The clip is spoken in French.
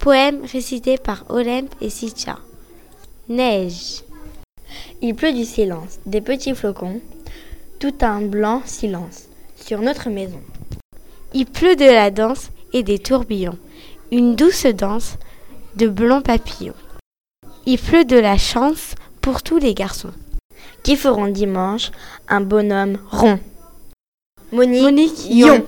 Poème récité par Olympe et Sitcha. Neige. Il pleut du silence, des petits flocons, tout un blanc silence sur notre maison. Il pleut de la danse et des tourbillons, une douce danse de blancs papillons. Il pleut de la chance pour tous les garçons qui feront dimanche un bonhomme rond. Monique, Monique Yon.